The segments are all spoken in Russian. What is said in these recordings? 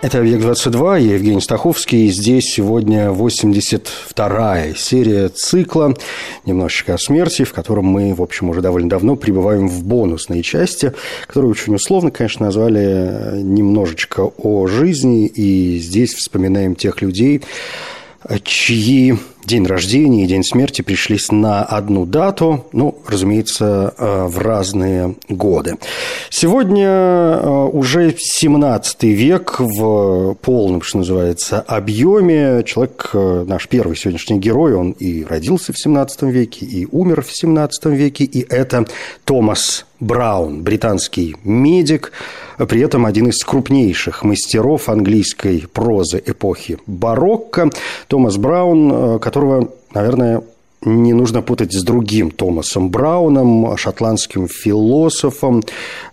Это «Объект-22», я Евгений Стаховский, и здесь сегодня 82-я серия цикла «Немножечко о смерти», в котором мы, в общем, уже довольно давно прибываем в бонусные части, которые очень условно, конечно, назвали «Немножечко о жизни», и здесь вспоминаем тех людей, чьи день рождения и день смерти пришлись на одну дату, ну, разумеется, э, в разные годы. Сегодня э, уже 17 век в полном, что называется, объеме. Человек, э, наш первый сегодняшний герой, он и родился в 17 веке, и умер в 17 веке, и это Томас Браун, британский медик, при этом один из крупнейших мастеров английской прозы эпохи барокко. Томас Браун, которого, наверное, не нужно путать с другим Томасом Брауном, шотландским философом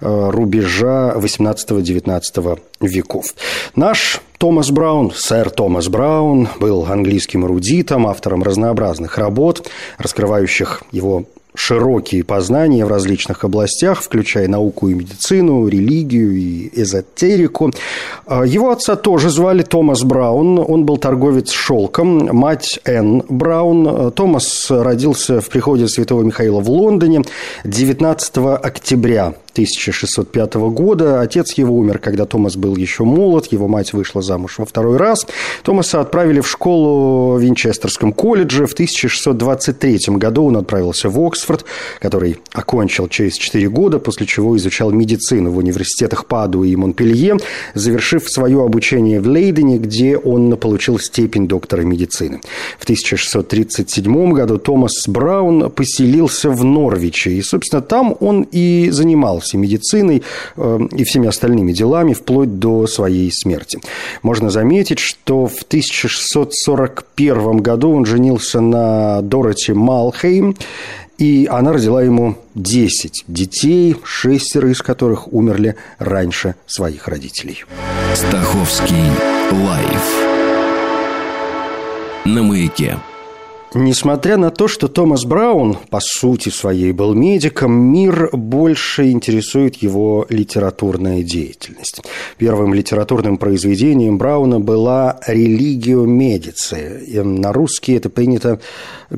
э, рубежа 18-19 веков. Наш Томас Браун, сэр Томас Браун, был английским эрудитом, автором разнообразных работ, раскрывающих его широкие познания в различных областях, включая науку и медицину, религию и эзотерику. А, его отца тоже звали Томас Браун. Он был торговец шелком. Мать Энн Браун. Томас родился в приходе Святого Михаила в Лондоне 19 октября 1605 года. Отец его умер, когда Томас был еще молод, его мать вышла замуж во второй раз. Томаса отправили в школу в Винчестерском колледже. В 1623 году он отправился в Оксфорд, который окончил через 4 года, после чего изучал медицину в университетах Падуи и Монпелье, завершив свое обучение в Лейдене, где он получил степень доктора медицины. В 1637 году Томас Браун поселился в Норвиче, и, собственно, там он и занимался занимался медициной э, и всеми остальными делами вплоть до своей смерти. Можно заметить, что в 1641 году он женился на Дороти Малхейм, и она родила ему 10 детей, шестеро из которых умерли раньше своих родителей. Стаховский лайф на маяке. Несмотря на то, что Томас Браун, по сути своей, был медиком, мир больше интересует его литературная деятельность. Первым литературным произведением Брауна была «Религио Медици». На русский это принято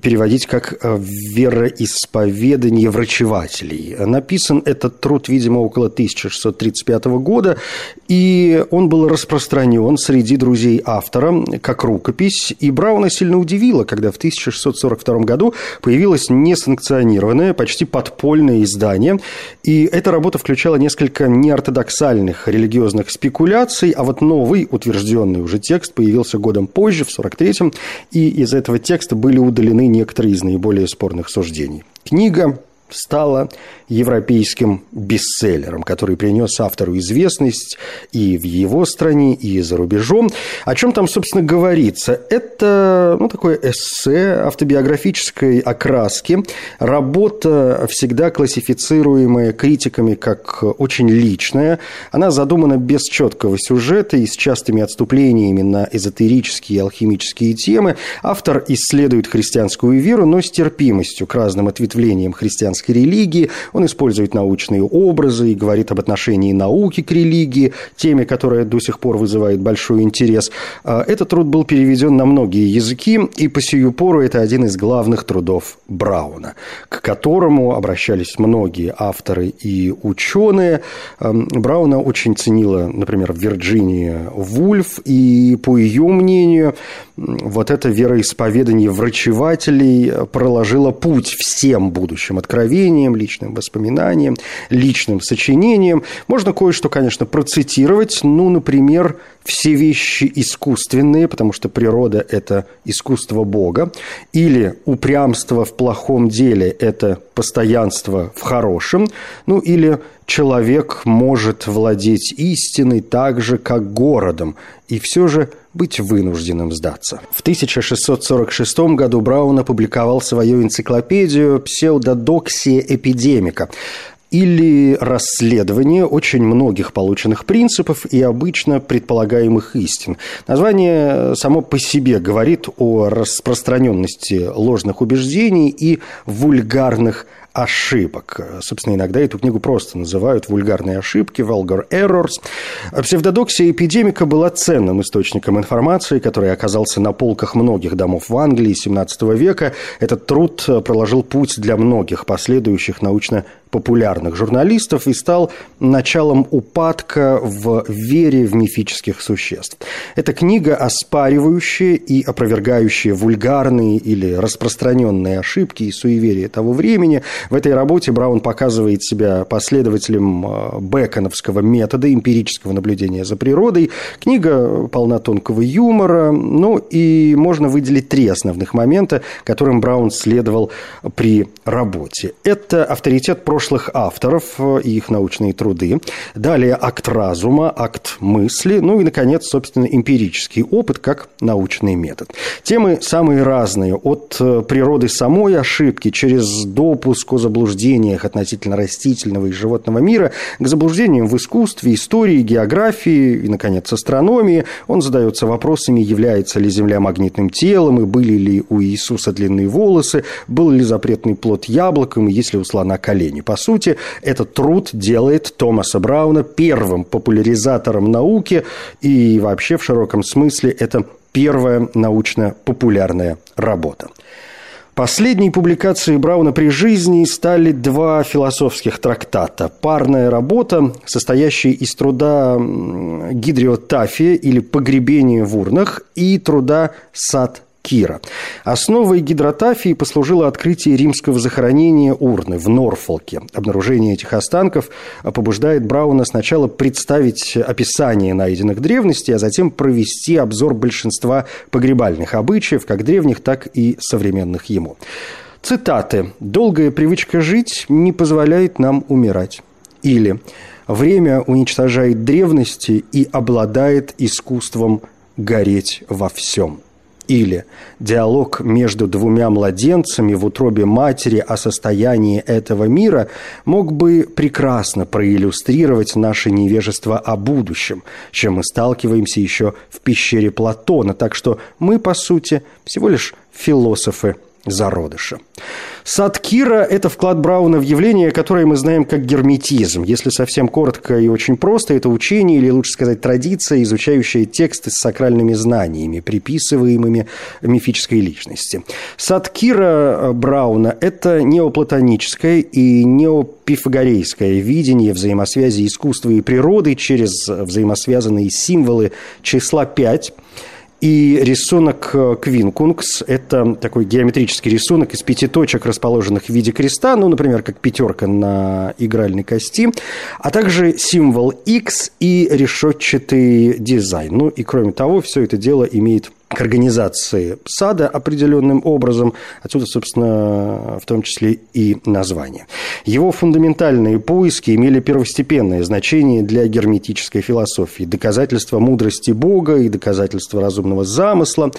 переводить как «Вероисповедание врачевателей». Написан этот труд, видимо, около 1635 года, и он был распространен среди друзей автора как рукопись, и Брауна сильно удивило, когда в 1000 1642 году появилось несанкционированное, почти подпольное издание, и эта работа включала несколько неортодоксальных религиозных спекуляций, а вот новый, утвержденный уже текст появился годом позже, в 43-м, и из этого текста были удалены некоторые из наиболее спорных суждений. Книга стала европейским бестселлером, который принес автору известность и в его стране, и за рубежом. О чем там, собственно, говорится? Это ну, такое эссе автобиографической окраски, работа, всегда классифицируемая критиками как очень личная. Она задумана без четкого сюжета и с частыми отступлениями на эзотерические и алхимические темы. Автор исследует христианскую веру, но с терпимостью к разным ответвлениям христианской религии – он использует научные образы и говорит об отношении науки к религии, теме, которая до сих пор вызывает большой интерес. А, этот труд был переведен на многие языки, и по сию пору это один из главных трудов Брауна, к которому обращались многие авторы и ученые. Брауна очень ценила, например, Вирджиния Вульф, и по ее мнению, вот это вероисповедание врачевателей проложило путь всем будущим откровениям, личным воспоминаниям, личным сочинениям. Можно кое-что, конечно, процитировать. Ну, например, все вещи искусственные, потому что природа – это искусство Бога, или упрямство в плохом деле – это постоянство в хорошем, ну, или человек может владеть истиной так же, как городом, и все же быть вынужденным сдаться. В 1646 году Браун опубликовал свою энциклопедию «Псевдодоксия эпидемика», или расследование очень многих полученных принципов и обычно предполагаемых истин. Название само по себе говорит о распространенности ложных убеждений и вульгарных ошибок. Собственно, иногда эту книгу просто называют «Вульгарные ошибки», «Vulgar Errors». Псевдодоксия эпидемика была ценным источником информации, который оказался на полках многих домов в Англии XVII века. Этот труд проложил путь для многих последующих научно популярных журналистов и стал началом упадка в вере в мифических существ. Это книга, оспаривающая и опровергающая вульгарные или распространенные ошибки и суеверия того времени. В этой работе Браун показывает себя последователем э, беконовского метода эмпирического наблюдения за природой. Книга полна тонкого юмора, ну и можно выделить три основных момента, которым Браун следовал при работе. Это авторитет прошлого прошлых авторов э, и их научные труды. Далее акт разума, акт мысли. Ну и, наконец, собственно, эмпирический опыт как научный метод. Темы самые разные. От э, природы самой ошибки через допуск о заблуждениях относительно растительного и животного мира к заблуждениям в искусстве, истории, географии и, наконец, астрономии. Он задается вопросами, является ли Земля магнитным телом, и были ли у Иисуса длинные волосы, был ли запретный плод яблоком, и есть ли у слона колени. По сути, этот труд делает Томаса Брауна первым популяризатором науки и вообще в широком смысле это первая научно-популярная работа. Последней публикацией Брауна при жизни стали два философских трактата. Парная работа, состоящая из труда «Гидриотафия» или «Погребение в урнах» и труда «Сад Кира. Основой гидротафии послужило открытие римского захоронения урны в Норфолке. Обнаружение этих останков побуждает Брауна сначала представить описание найденных древностей, а затем провести обзор большинства погребальных обычаев, как древних, так и современных ему. Цитаты. «Долгая привычка жить не позволяет нам умирать». Или «Время уничтожает древности и обладает искусством гореть во всем». Или диалог между двумя младенцами в утробе матери о состоянии этого мира мог бы прекрасно проиллюстрировать наше невежество о будущем, чем мы сталкиваемся еще в пещере Платона. Так что мы, по сути, всего лишь философы зародыша. Садкира – это вклад Брауна в явление, которое мы знаем как герметизм. Если совсем коротко и очень просто, это учение, или лучше сказать традиция, изучающая тексты с сакральными знаниями, приписываемыми мифической личности. Садкира Брауна – это неоплатоническое и неопифагорейское видение взаимосвязи искусства и природы через взаимосвязанные символы числа 5 – и рисунок э, Квинкунгс – это такой геометрический рисунок из пяти точек, расположенных в виде креста, ну, например, как пятерка на игральной кости, а также символ X и решетчатый дизайн. Ну и кроме того, все это дело имеет к организации сада определенным образом. Отсюда, собственно, в том числе и название. Его фундаментальные поиски имели первостепенное значение для герметической философии. Доказательство мудрости Бога и доказательство разумного замысла.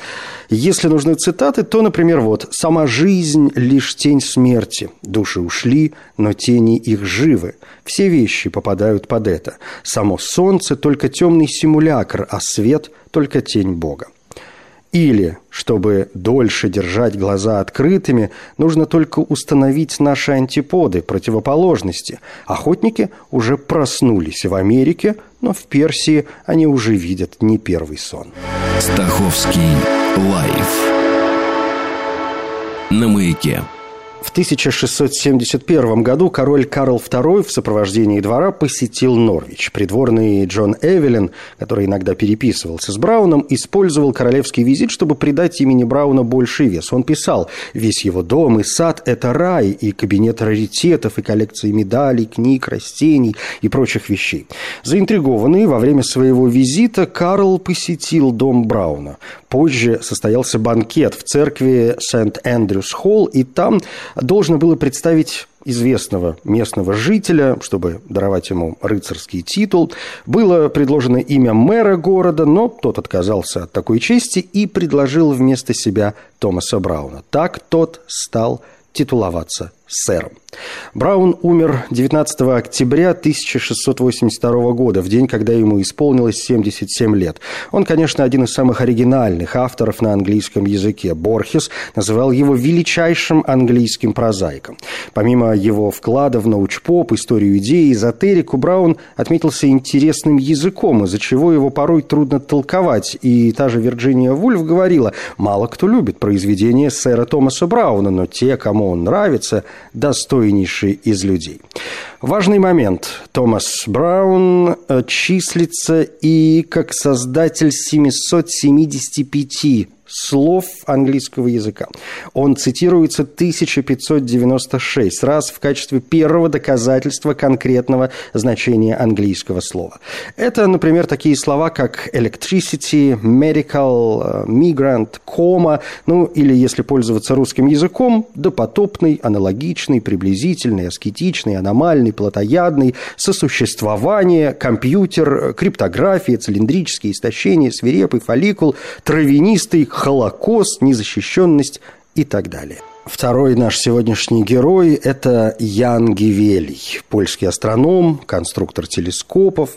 Если нужны цитаты, то, например, вот «Сама жизнь – лишь тень смерти. Души ушли, но тени их живы. Все вещи попадают под это. Само солнце – только темный симулякр, а свет – только тень Бога. Или, чтобы дольше держать глаза открытыми, нужно только установить наши антиподы, противоположности. Охотники уже проснулись в Америке, но в Персии они уже видят не первый сон. Стаховский лайф на маяке. В 1671 году король Карл II в сопровождении двора посетил Норвич. Придворный Джон Эвелин, который иногда переписывался с Брауном, использовал королевский визит, чтобы придать имени Брауна больший вес. Он писал, весь его дом и сад – это рай, и кабинет раритетов, и коллекции медалей, книг, растений и прочих вещей. Заинтригованный во время своего визита, Карл посетил дом Брауна. Позже состоялся банкет в церкви Сент-Эндрюс-Холл, и там должно было представить известного местного жителя, чтобы даровать ему рыцарский титул, было предложено имя мэра города, но тот отказался от такой чести и предложил вместо себя Томаса Брауна. Так тот стал титуловаться сэром. Браун умер 19 октября 1682 года, в день, когда ему исполнилось 77 лет. Он, конечно, один из самых оригинальных авторов на английском языке. Борхес называл его величайшим английским прозаиком. Помимо его вклада в научпоп, историю идеи, эзотерику, Браун отметился интересным языком, из-за чего его порой трудно толковать. И та же Вирджиния Вульф говорила, мало кто любит произведения сэра Томаса Брауна, но те, кому он нравится, достойнейший из людей. Важный момент. Томас Браун э, числится и как создатель 775 слов английского языка. Он цитируется 1596 раз в качестве первого доказательства конкретного значения английского слова. Это, например, такие слова, как electricity, medical, migrant, кома, ну или, если пользоваться русским языком, допотопный, аналогичный, приблизительный, аскетичный, аномальный, плотоядный, сосуществование, компьютер, криптография, цилиндрические истощения, свирепый фолликул, травянистый, Холокост, незащищенность и так далее. Второй наш сегодняшний герой – это Ян Гивелий, польский астроном, конструктор телескопов.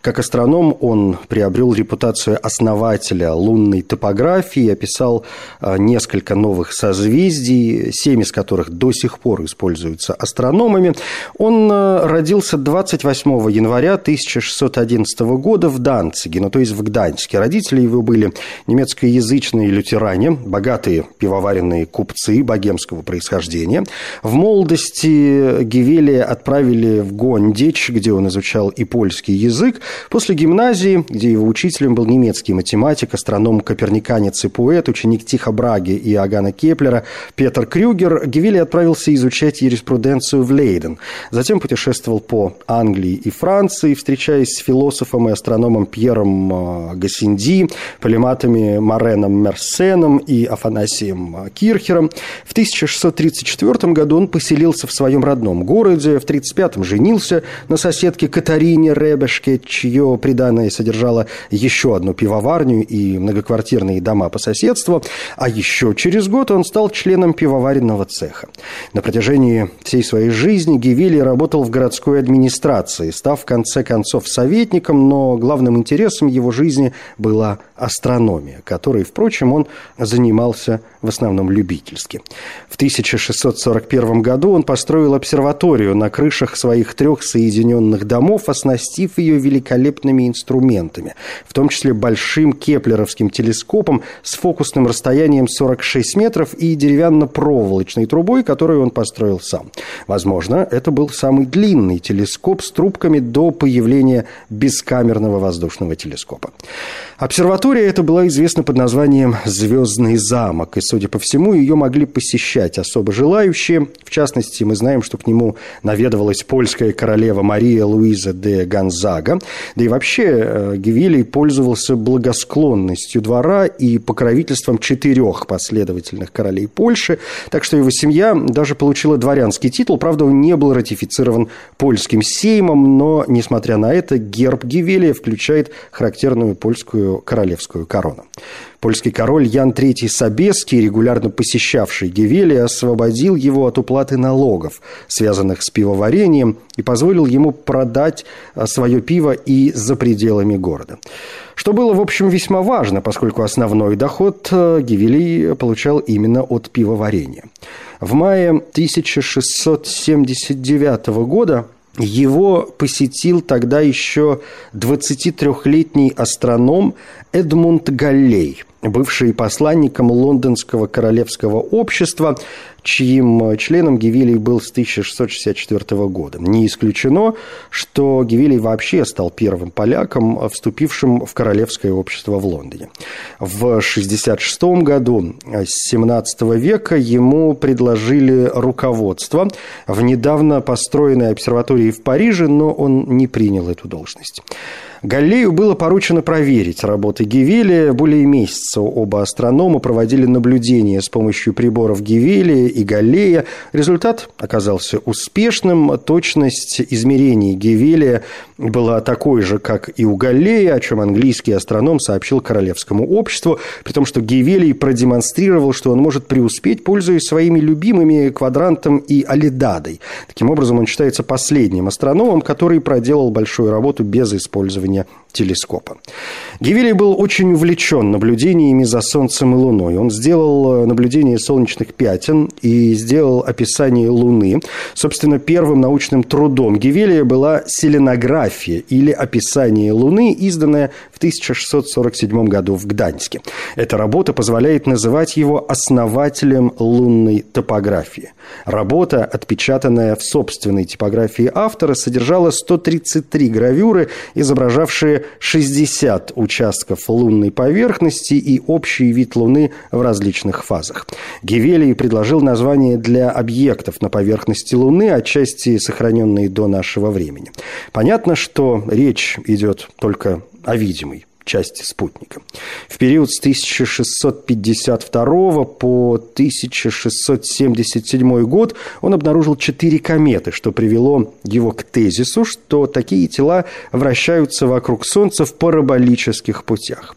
Как астроном он приобрел репутацию основателя лунной топографии, описал а, несколько новых созвездий, семь из которых до сих пор используются астрономами. Он а, родился 28 января 1611 года в Данциге, ну то есть в Гданьске. Родители его были немецкоязычные лютеране, богатые пивоваренные купцы, боги богемского происхождения. В молодости Гевелия отправили в Гондич, где он изучал и польский язык. После гимназии, где его учителем был немецкий математик, астроном, коперниканец и поэт, ученик Тихо Браги и Агана Кеплера Петр Крюгер, Гевелий отправился изучать юриспруденцию в Лейден. Затем путешествовал по Англии и Франции, встречаясь с философом и астрономом Пьером а, Гассинди, полематами Мореном Мерсеном и Афанасием Кирхером. В 1634 году он поселился в своем родном городе, в 1935-м женился на соседке Катарине Ребешке, чье приданное содержало еще одну пивоварню и многоквартирные дома по соседству, а еще через год он стал членом пивоваренного цеха. На протяжении всей своей жизни Гивили работал в городской администрации, став в конце концов советником, но главным интересом его жизни была астрономия, которой, впрочем, он занимался в основном любительски. В 1641 году он построил обсерваторию на крышах своих трех соединенных домов, оснастив ее великолепными инструментами, в том числе большим кеплеровским телескопом с фокусным расстоянием 46 метров и деревянно-проволочной трубой, которую он построил сам. Возможно, это был самый длинный телескоп с трубками до появления бескамерного воздушного телескопа. Обсерватория эта была известна под названием «Звездный замок», и, судя по всему, ее могли посещать особо желающие. В частности, мы знаем, что к нему наведывалась польская королева Мария Луиза де Гонзага. Да и вообще э, Гевилий пользовался благосклонностью двора и покровительством четырех последовательных королей Польши, так что его семья даже получила дворянский титул. Правда, он не был ратифицирован польским сеймом, но, несмотря на это, герб Гевилия включает характерную польскую королевскую корону. Польский король Ян III Собеский, регулярно посещавший Гевелия, освободил его от уплаты налогов, связанных с пивоварением, и позволил ему продать а, свое пиво и за пределами города. Что было, в общем, весьма важно, поскольку основной доход а, Гевелий получал именно от пивоварения. В мае 1679 года его посетил тогда еще 23-летний астроном Эдмунд Галлей – бывший посланником Лондонского королевского общества, чьим членом Гевилий был с 1664 года. Не исключено, что Гевилий вообще стал первым поляком, вступившим в королевское общество в Лондоне. В 1966 году, с 17 века, ему предложили руководство в недавно построенной обсерватории в Париже, но он не принял эту должность. Галлею было поручено проверить работы Гевелия более месяца оба астронома проводили наблюдения с помощью приборов Гевелия и Галлея. Результат оказался успешным. Точность измерений Гевелия была такой же, как и у Галлея, о чем английский астроном сообщил Королевскому обществу, при том, что Гевелий продемонстрировал, что он может преуспеть, пользуясь своими любимыми квадрантом и алидадой. Таким образом, он считается последним астрономом, который проделал большую работу без использования исследования телескопа. Гевелий был очень увлечен наблюдениями за Солнцем и Луной. Он сделал э, наблюдение солнечных пятен и сделал описание Луны. Собственно, первым научным трудом Гевелия была селенография или описание Луны, изданная в 1647 году в Гданьске. Эта работа позволяет называть его основателем лунной топографии. Работа, отпечатанная в собственной типографии автора, содержала 133 гравюры, изображавшие 60 участков лунной поверхности и общий вид Луны в различных фазах. Гевелий предложил название для объектов на поверхности Луны, отчасти сохраненные до нашего времени. Понятно, что речь идет только о видимой части спутника. В период с 1652 по 1677 год он обнаружил четыре кометы, что привело его к тезису, что такие тела вращаются вокруг Солнца в параболических путях.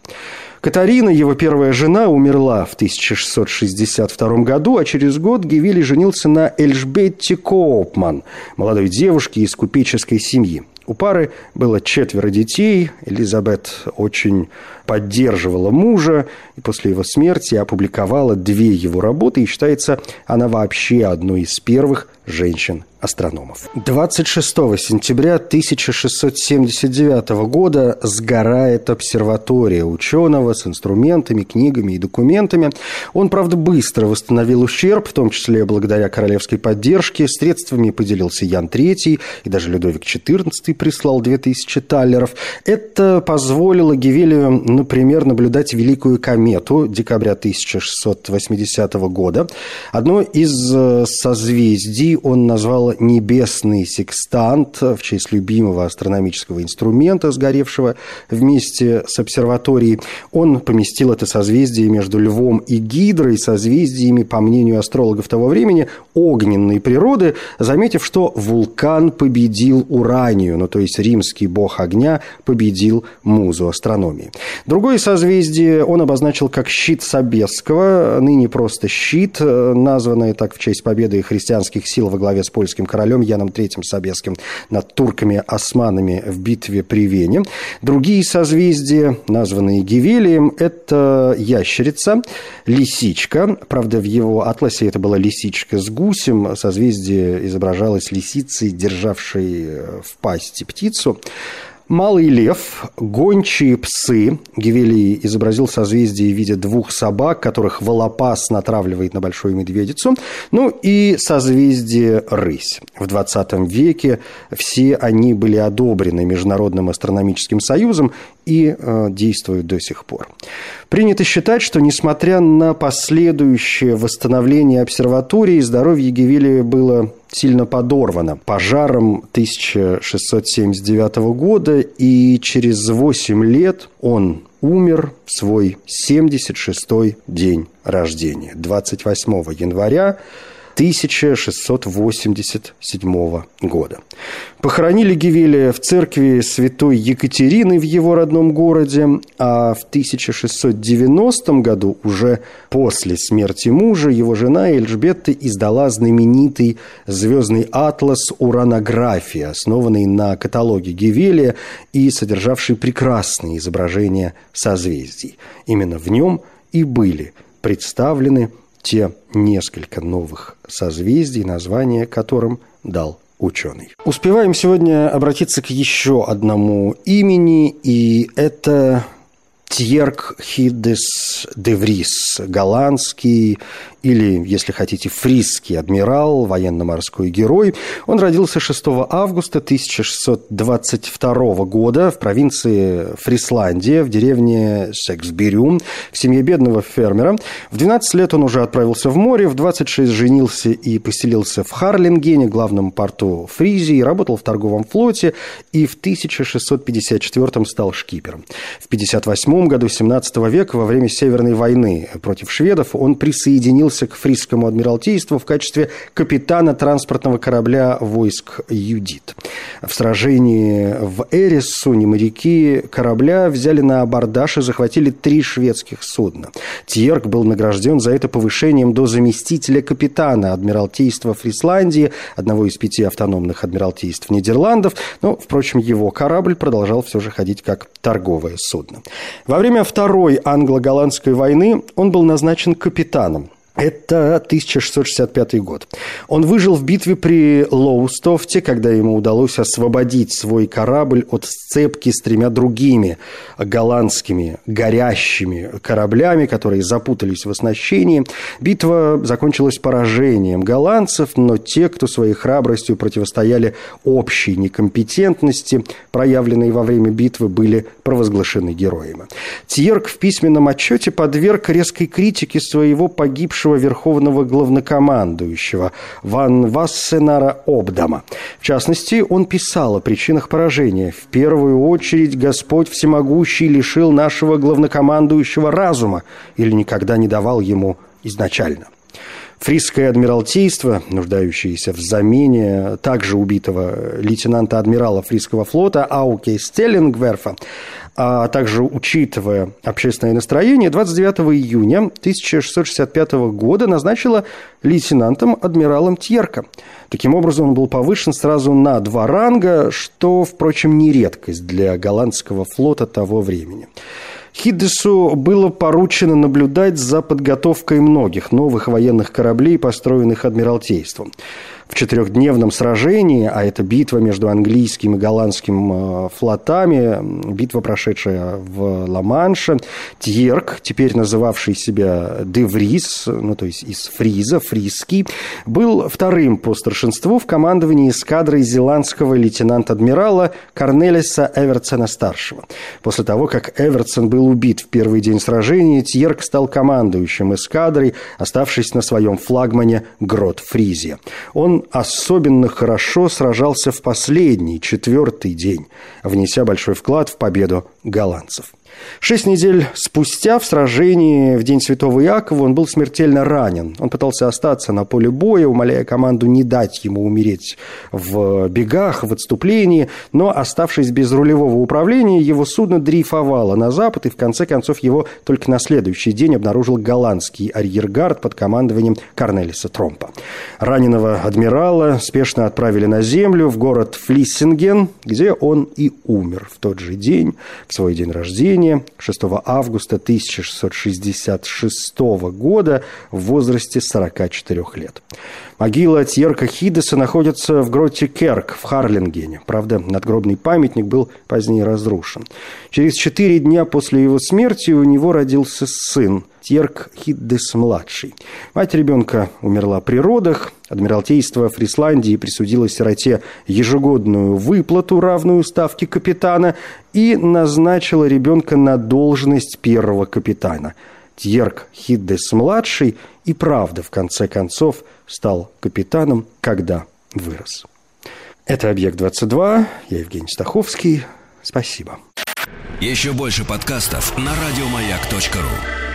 Катарина, его первая жена, умерла в 1662 году, а через год Гевели женился на Эльжбетте Коопман, молодой девушке из купеческой семьи. У пары было четверо детей. Элизабет очень поддерживала мужа, и после его смерти опубликовала две его работы, и считается она вообще одной из первых женщин астрономов. 26 сентября 1679 года сгорает обсерватория ученого с инструментами, книгами и документами. Он, правда, быстро восстановил ущерб, в том числе благодаря королевской поддержке. Средствами поделился Ян III, и даже Людовик XIV прислал 2000 таллеров. Это позволило Гевелию, например, наблюдать Великую комету декабря 1680 года. Одно из э, созвездий он назвал небесный секстант в честь любимого астрономического инструмента, сгоревшего вместе с обсерваторией. Он поместил это созвездие между Львом и Гидрой, созвездиями, по мнению астрологов того времени, огненной природы, заметив, что вулкан победил Уранию, ну то есть римский бог огня победил музу астрономии. Другое созвездие он обозначил как щит Собесского, ныне просто щит, названное так в честь победы христианских сил во главе с польским королем Яном III Собеским над турками-османами в битве при Вене. Другие созвездия, названные Гевелием, это ящерица, лисичка. Правда, в его атласе это была лисичка с гусем. Созвездие изображалось лисицей, державшей в пасти птицу. Малый лев, гончие псы. Гевелий изобразил созвездие в виде двух собак, которых волопас натравливает на большую медведицу. Ну и созвездие рысь. В 20 веке все они были одобрены Международным астрономическим союзом и э, действуют до сих пор. Принято считать, что несмотря на последующее восстановление обсерватории, здоровье Гевелия было сильно подорвано пожаром 1679 года, и через 8 лет он умер в свой 76-й день рождения, 28 января 1687 года. Похоронили Гевелия в церкви святой Екатерины в его родном городе, а в 1690 году, уже после смерти мужа, его жена Эльжбетта издала знаменитый звездный атлас «Уранография», основанный на каталоге Гевелия и содержавший прекрасные изображения созвездий. Именно в нем и были представлены те несколько новых созвездий, название которым дал ученый. Успеваем сегодня обратиться к еще одному имени, и это Тьерк Хидес де Врис, голландский или, если хотите, фрисский адмирал, военно-морской герой. Он родился 6 августа 1622 года в провинции Фрисландия, в деревне Сексбирюм, в семье бедного фермера. В 12 лет он уже отправился в море, в 26 женился и поселился в Харлингене, главном порту Фризии, работал в торговом флоте и в 1654 стал шкипером. В 58 1947 году 17 века, во время Северной войны против шведов, он присоединился к Фрисскому адмиралтейству в качестве капитана транспортного корабля войск «Юдит». В сражении в Эриссуне моряки корабля взяли на абордаж и захватили три шведских судна. Тьерк был награжден за это повышением до заместителя капитана Адмиралтейства Фрисландии, одного из пяти автономных адмиралтейств Нидерландов, но, впрочем, его корабль продолжал все же ходить как торговое судно. Во время Второй англо-голландской войны он был назначен капитаном это 1665 год. Он выжил в битве при Лоустофте, когда ему удалось освободить свой корабль от сцепки с тремя другими голландскими горящими кораблями, которые запутались в оснащении. Битва закончилась поражением голландцев, но те, кто своей храбростью противостояли общей некомпетентности, проявленной во время битвы, были провозглашены героями. Тьерк в письменном отчете подверг резкой критике своего погибшего бывшего верховного главнокомандующего Ван Вассенара Обдама. В частности, он писал о причинах поражения. «В первую очередь Господь Всемогущий лишил нашего главнокомандующего разума или никогда не давал ему изначально». Фрисское адмиралтейство, нуждающееся в замене также убитого лейтенанта-адмирала Фрисского флота Ауке Стеллингверфа, а также учитывая общественное настроение, 29 июня 1665 года назначила лейтенантом адмиралом Тьерка. Таким образом, он был повышен сразу на два ранга, что, впрочем, не редкость для голландского флота того времени. Хиддесу было поручено наблюдать за подготовкой многих новых военных кораблей, построенных Адмиралтейством в четырехдневном сражении, а это битва между английским и голландским э, флотами, битва, прошедшая в Ла-Манше, Тьерк, теперь называвший себя Деврис, ну, то есть из Фриза, Фриский, был вторым по старшинству в командовании эскадрой зеландского лейтенанта-адмирала Корнелиса Эвертсона-старшего. После того, как Эвертсон был убит в первый день сражения, Тьерк стал командующим эскадрой, оставшись на своем флагмане Грот Фризе. Он особенно хорошо сражался в последний, четвертый день, внеся большой вклад в победу голландцев. Шесть недель спустя в сражении в День Святого Иакова он был смертельно ранен. Он пытался остаться на поле боя, умоляя команду не дать ему умереть в бегах, в отступлении, но, оставшись без рулевого управления, его судно дрейфовало на запад, и в конце концов его только на следующий день обнаружил голландский арьергард под командованием Корнелиса Тромпа. Раненого адмирала спешно отправили на землю в город Флиссинген, где он и умер в тот же день, в свой день рождения, рождения 6 августа 1666 года в возрасте 44 лет. Могила Тьерка Хидеса находится в гроте Керк в Харлингене. Правда, надгробный памятник был позднее разрушен. Через четыре дня после его смерти у него родился сын Тьерк Хиддес-младший. Мать ребенка умерла при родах. Адмиралтейство Фрисландии присудило сироте ежегодную выплату, равную ставке капитана, и назначило ребенка на должность первого капитана – Тьерк Хиддес-младший и правда, в конце концов, стал капитаном, когда вырос. Это «Объект-22». Я Евгений Стаховский. Спасибо. Еще больше подкастов на радиомаяк.ру